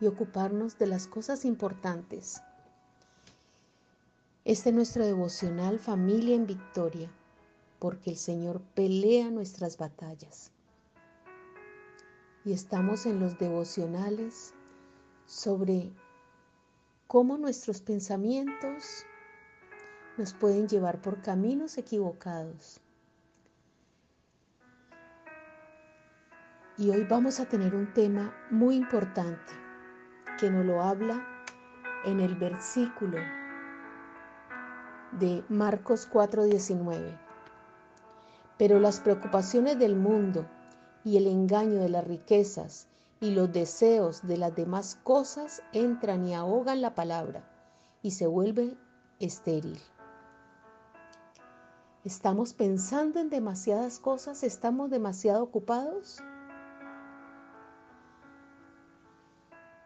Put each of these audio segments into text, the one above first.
y ocuparnos de las cosas importantes. Este es nuestro devocional Familia en Victoria, porque el Señor pelea nuestras batallas. Y estamos en los devocionales sobre cómo nuestros pensamientos nos pueden llevar por caminos equivocados. Y hoy vamos a tener un tema muy importante que nos lo habla en el versículo de Marcos 4:19. Pero las preocupaciones del mundo y el engaño de las riquezas y los deseos de las demás cosas entran y ahogan la palabra y se vuelve estéril. ¿Estamos pensando en demasiadas cosas? ¿Estamos demasiado ocupados?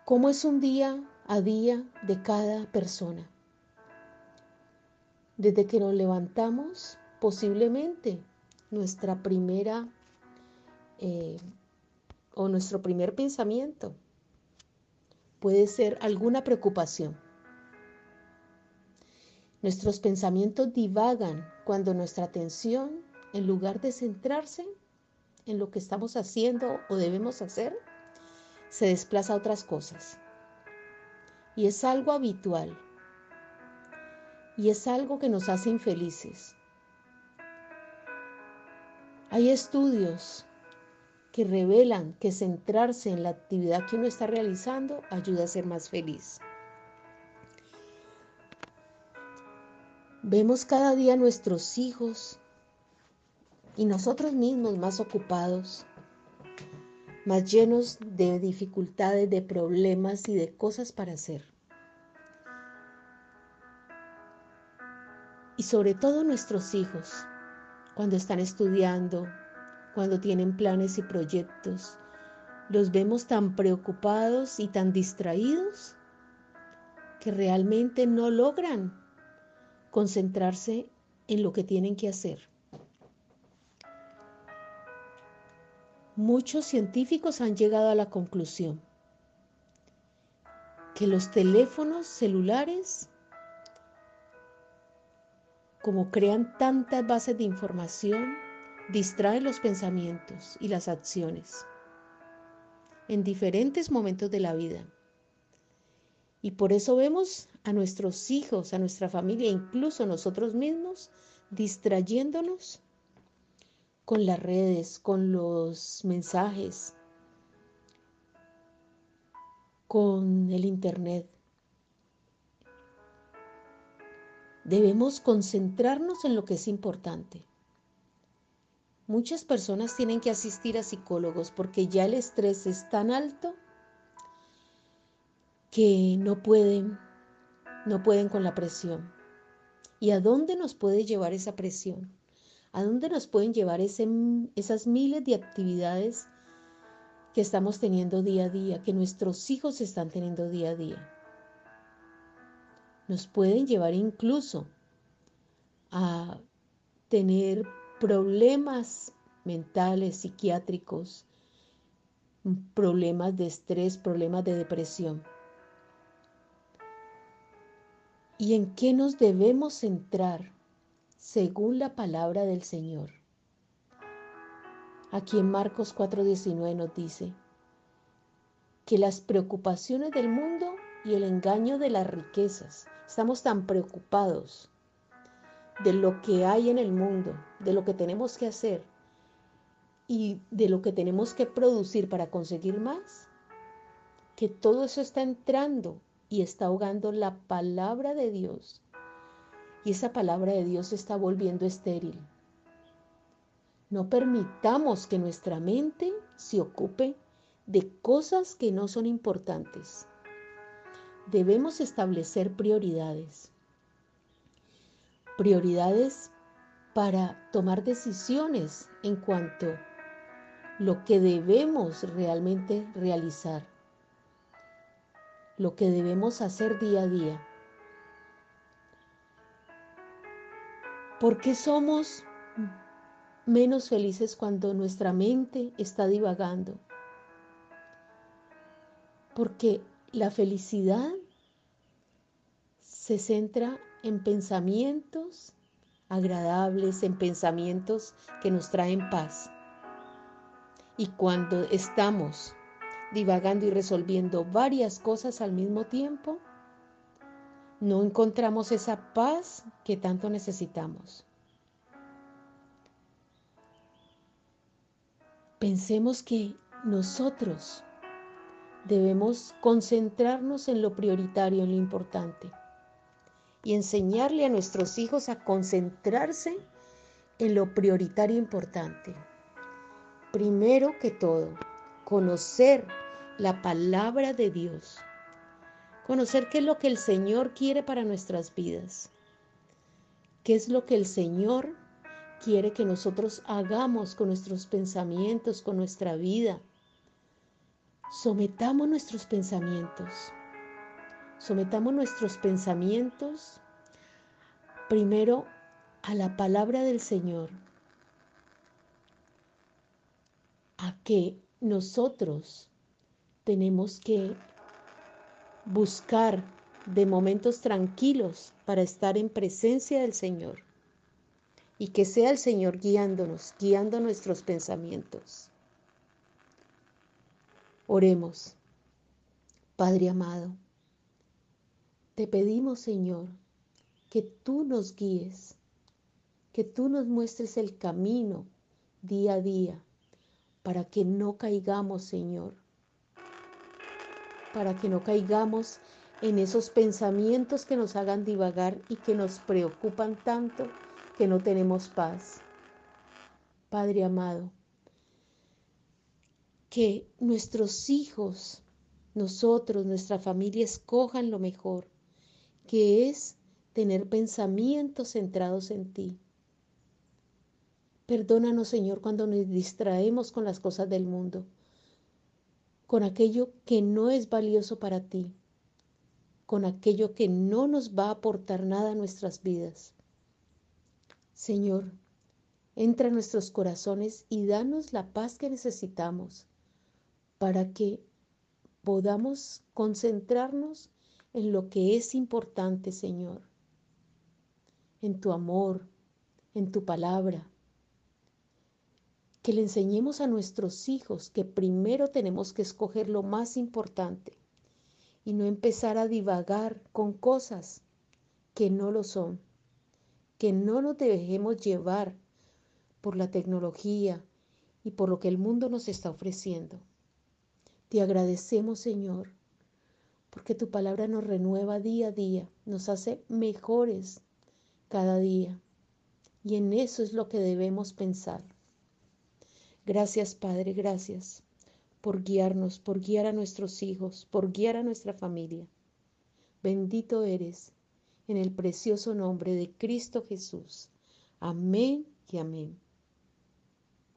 ¿Cómo es un día a día de cada persona? Desde que nos levantamos, posiblemente nuestra primera eh, o nuestro primer pensamiento puede ser alguna preocupación. Nuestros pensamientos divagan cuando nuestra atención, en lugar de centrarse en lo que estamos haciendo o debemos hacer, se desplaza a otras cosas. Y es algo habitual. Y es algo que nos hace infelices. Hay estudios que revelan que centrarse en la actividad que uno está realizando ayuda a ser más feliz. Vemos cada día nuestros hijos y nosotros mismos más ocupados más llenos de dificultades, de problemas y de cosas para hacer. Y sobre todo nuestros hijos, cuando están estudiando, cuando tienen planes y proyectos, los vemos tan preocupados y tan distraídos que realmente no logran concentrarse en lo que tienen que hacer. Muchos científicos han llegado a la conclusión que los teléfonos celulares, como crean tantas bases de información, distraen los pensamientos y las acciones en diferentes momentos de la vida. Y por eso vemos a nuestros hijos, a nuestra familia, incluso nosotros mismos, distrayéndonos con las redes, con los mensajes, con el Internet. Debemos concentrarnos en lo que es importante. Muchas personas tienen que asistir a psicólogos porque ya el estrés es tan alto que no pueden, no pueden con la presión. ¿Y a dónde nos puede llevar esa presión? ¿A dónde nos pueden llevar esas miles de actividades que estamos teniendo día a día, que nuestros hijos están teniendo día a día? Nos pueden llevar incluso a tener problemas mentales, psiquiátricos, problemas de estrés, problemas de depresión. ¿Y en qué nos debemos centrar según la palabra del Señor. Aquí en Marcos 4:19 nos dice que las preocupaciones del mundo y el engaño de las riquezas, estamos tan preocupados de lo que hay en el mundo, de lo que tenemos que hacer y de lo que tenemos que producir para conseguir más, que todo eso está entrando y está ahogando la palabra de Dios y esa palabra de Dios se está volviendo estéril. No permitamos que nuestra mente se ocupe de cosas que no son importantes. debemos establecer prioridades. Prioridades para tomar decisiones en cuanto a lo que debemos realmente realizar, lo que debemos hacer día a día. ¿Por qué somos menos felices cuando nuestra mente está divagando? Porque la felicidad se centra en pensamientos agradables, en pensamientos que nos traen paz. Y cuando estamos divagando y resolviendo varias cosas al mismo tiempo, no encontramos esa paz que tanto necesitamos. Pensemos que nosotros debemos concentrarnos en lo prioritario, en lo importante, y enseñarle a nuestros hijos a concentrarse en lo prioritario e importante. Primero que todo, conocer la palabra de Dios, conocer qué es lo que el Señor quiere para nuestras vidas, qué es lo que el Señor quiere que nosotros hagamos con nuestros pensamientos, con nuestra vida. Sometamos nuestros pensamientos. Sometamos nuestros pensamientos primero a la palabra del Señor. A que nosotros tenemos que buscar de momentos tranquilos para estar en presencia del Señor y que sea el Señor guiándonos, guiando nuestros pensamientos. Oremos. Padre amado, te pedimos, Señor, que tú nos guíes, que tú nos muestres el camino día a día, para que no caigamos, Señor, para que no caigamos en esos pensamientos que nos hagan divagar y que nos preocupan tanto que no tenemos paz. Padre amado, que nuestros hijos, nosotros, nuestra familia escojan lo mejor, que es tener pensamientos centrados en ti. Perdónanos, Señor, cuando nos distraemos con las cosas del mundo, con aquello que no es valioso para ti, con aquello que no nos va a aportar nada a nuestras vidas. Señor, entra en nuestros corazones y danos la paz que necesitamos para que podamos concentrarnos en lo que es importante, Señor, en tu amor, en tu palabra. Que le enseñemos a nuestros hijos que primero tenemos que escoger lo más importante y no empezar a divagar con cosas que no lo son que no nos dejemos llevar por la tecnología y por lo que el mundo nos está ofreciendo. Te agradecemos, Señor, porque tu palabra nos renueva día a día, nos hace mejores cada día. Y en eso es lo que debemos pensar. Gracias, Padre, gracias por guiarnos, por guiar a nuestros hijos, por guiar a nuestra familia. Bendito eres en el precioso nombre de Cristo Jesús. Amén y amén.